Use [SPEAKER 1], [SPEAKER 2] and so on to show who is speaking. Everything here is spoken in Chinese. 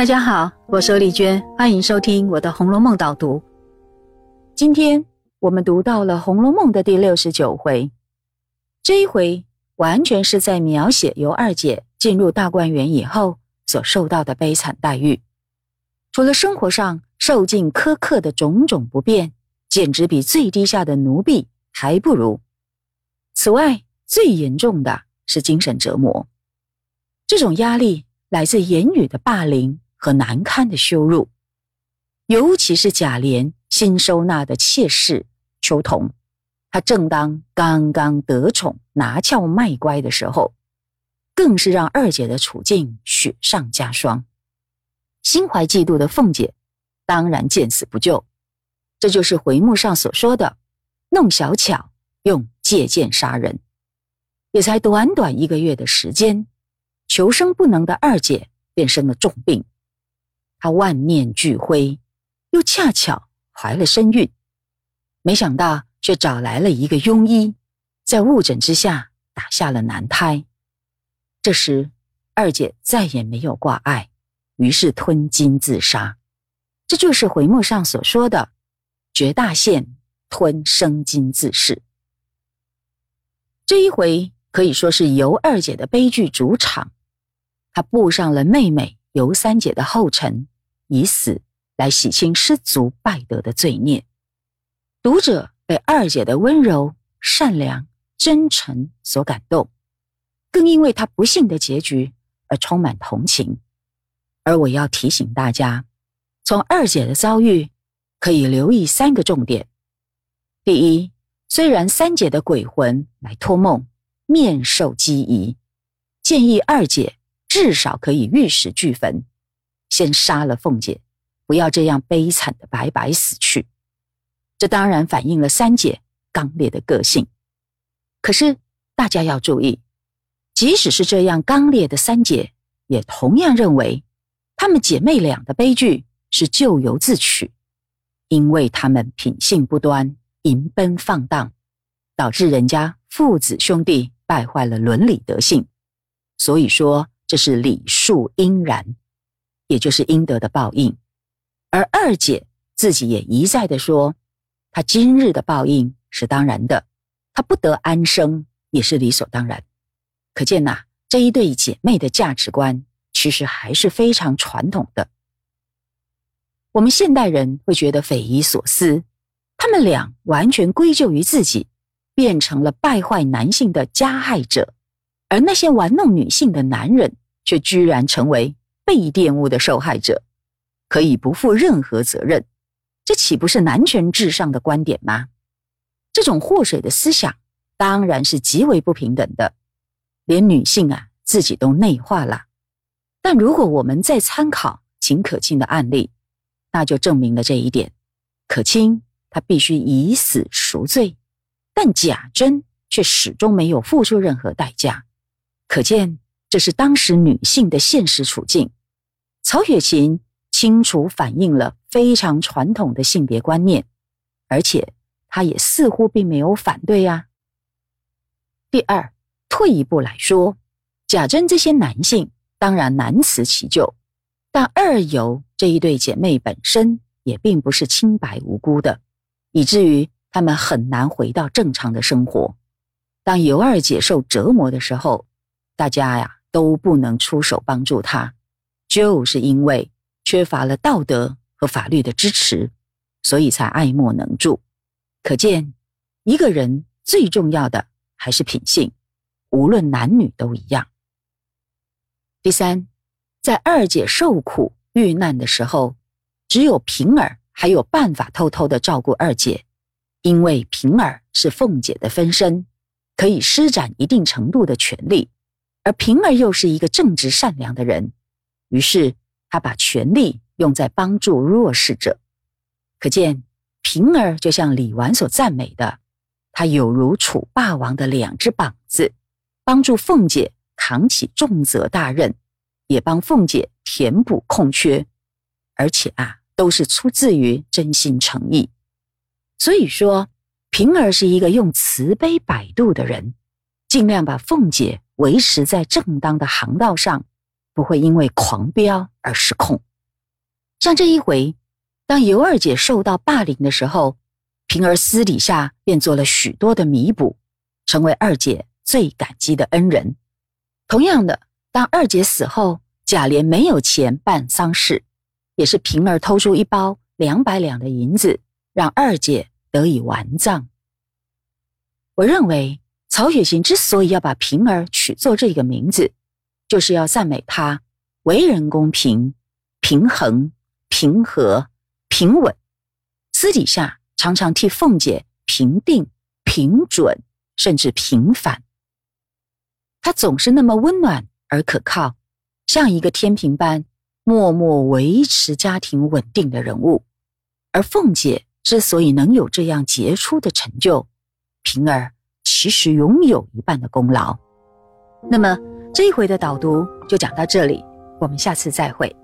[SPEAKER 1] 大家好，我是丽娟，欢迎收听我的《红楼梦》导读。今天我们读到了《红楼梦》的第六十九回，这一回完全是在描写尤二姐进入大观园以后所受到的悲惨待遇。除了生活上受尽苛刻的种种不便，简直比最低下的奴婢还不如。此外，最严重的是精神折磨，这种压力来自言语的霸凌。和难堪的羞辱，尤其是贾琏新收纳的妾室秋桐，她正当刚刚得宠拿俏卖乖的时候，更是让二姐的处境雪上加霜。心怀嫉妒的凤姐，当然见死不救。这就是回目上所说的“弄小巧，用借剑杀人”。也才短短一个月的时间，求生不能的二姐便生了重病。她万念俱灰，又恰巧怀了身孕，没想到却找来了一个庸医，在误诊之下打下了男胎。这时二姐再也没有挂碍，于是吞金自杀。这就是回目上所说的“绝大限吞生金自噬”。这一回可以说是尤二姐的悲剧主场，她步上了妹妹尤三姐的后尘。以死来洗清失足败德的罪孽，读者被二姐的温柔、善良、真诚所感动，更因为她不幸的结局而充满同情。而我要提醒大家，从二姐的遭遇可以留意三个重点：第一，虽然三姐的鬼魂来托梦，面授机宜，建议二姐至少可以玉石俱焚。先杀了凤姐，不要这样悲惨的白白死去。这当然反映了三姐刚烈的个性。可是大家要注意，即使是这样刚烈的三姐，也同样认为她们姐妹俩的悲剧是咎由自取，因为她们品性不端，淫奔放荡，导致人家父子兄弟败坏了伦理德性。所以说，这是礼数应然。也就是应得的报应，而二姐自己也一再的说，她今日的报应是当然的，她不得安生也是理所当然。可见呐，这一对姐妹的价值观其实还是非常传统的。我们现代人会觉得匪夷所思，他们俩完全归咎于自己，变成了败坏男性的加害者，而那些玩弄女性的男人却居然成为。被玷污的受害者可以不负任何责任，这岂不是男权至上的观点吗？这种祸水的思想当然是极为不平等的，连女性啊自己都内化了。但如果我们再参考秦可卿的案例，那就证明了这一点：可卿他必须以死赎罪，但贾珍却始终没有付出任何代价。可见这是当时女性的现实处境。曹雪芹清楚反映了非常传统的性别观念，而且他也似乎并没有反对呀。第二，退一步来说，贾珍这些男性当然难辞其咎，但二尤这一对姐妹本身也并不是清白无辜的，以至于他们很难回到正常的生活。当尤二姐受折磨的时候，大家呀都不能出手帮助他。就是因为缺乏了道德和法律的支持，所以才爱莫能助。可见，一个人最重要的还是品性，无论男女都一样。第三，在二姐受苦遇难的时候，只有平儿还有办法偷偷的照顾二姐，因为平儿是凤姐的分身，可以施展一定程度的权力，而平儿又是一个正直善良的人。于是，他把权力用在帮助弱势者。可见，平儿就像李纨所赞美的，他有如楚霸王的两只膀子，帮助凤姐扛起重责大任，也帮凤姐填补空缺，而且啊，都是出自于真心诚意。所以说，平儿是一个用慈悲摆渡的人，尽量把凤姐维持在正当的航道上。不会因为狂飙而失控。像这一回，当尤二姐受到霸凌的时候，平儿私底下便做了许多的弥补，成为二姐最感激的恩人。同样的，当二姐死后，贾琏没有钱办丧事，也是平儿偷出一包两百两的银子，让二姐得以完葬。我认为曹雪芹之所以要把平儿取作这个名字，就是要赞美她为人公平、平衡、平和、平稳，私底下常常替凤姐评定、评准，甚至平反。她总是那么温暖而可靠，像一个天平般默默维持家庭稳定的人物。而凤姐之所以能有这样杰出的成就，平儿其实拥有一半的功劳。那么这一回的导读就讲到这里，我们下次再会。